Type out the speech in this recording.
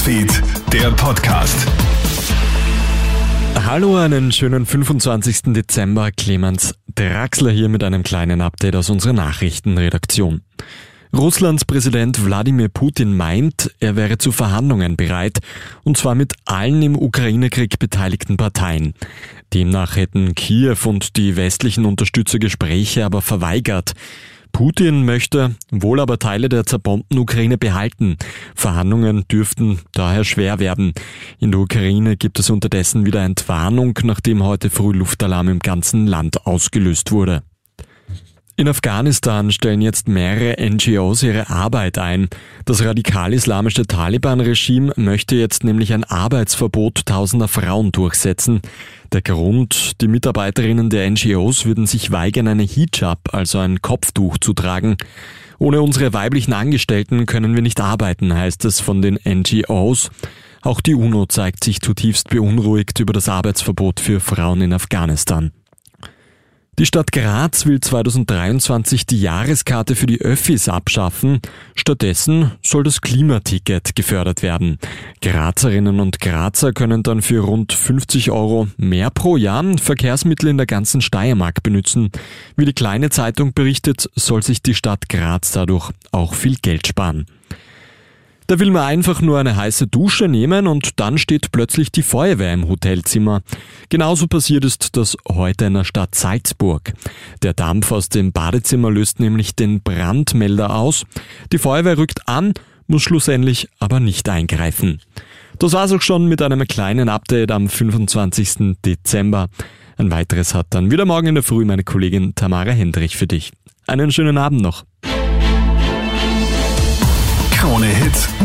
Newsfeed, der Podcast. Hallo, einen schönen 25. Dezember. Clemens Draxler hier mit einem kleinen Update aus unserer Nachrichtenredaktion. Russlands Präsident Wladimir Putin meint, er wäre zu Verhandlungen bereit, und zwar mit allen im Ukraine-Krieg beteiligten Parteien. Demnach hätten Kiew und die westlichen Unterstützer Gespräche aber verweigert. Putin möchte wohl aber Teile der zerbombten Ukraine behalten. Verhandlungen dürften daher schwer werden. In der Ukraine gibt es unterdessen wieder Entwarnung, nachdem heute früh Luftalarm im ganzen Land ausgelöst wurde. In Afghanistan stellen jetzt mehrere NGOs ihre Arbeit ein. Das radikal-islamische Taliban-Regime möchte jetzt nämlich ein Arbeitsverbot tausender Frauen durchsetzen. Der Grund, die Mitarbeiterinnen der NGOs würden sich weigern, eine Hijab, also ein Kopftuch zu tragen. Ohne unsere weiblichen Angestellten können wir nicht arbeiten, heißt es von den NGOs. Auch die UNO zeigt sich zutiefst beunruhigt über das Arbeitsverbot für Frauen in Afghanistan. Die Stadt Graz will 2023 die Jahreskarte für die Öffis abschaffen. Stattdessen soll das Klimaticket gefördert werden. Grazerinnen und Grazer können dann für rund 50 Euro mehr pro Jahr Verkehrsmittel in der ganzen Steiermark benutzen. Wie die kleine Zeitung berichtet, soll sich die Stadt Graz dadurch auch viel Geld sparen. Da will man einfach nur eine heiße Dusche nehmen und dann steht plötzlich die Feuerwehr im Hotelzimmer. Genauso passiert ist das heute in der Stadt Salzburg. Der Dampf aus dem Badezimmer löst nämlich den Brandmelder aus. Die Feuerwehr rückt an, muss schlussendlich aber nicht eingreifen. Das war's auch schon mit einem kleinen Update am 25. Dezember. Ein weiteres hat dann wieder morgen in der Früh meine Kollegin Tamara Hendrich für dich. Einen schönen Abend noch.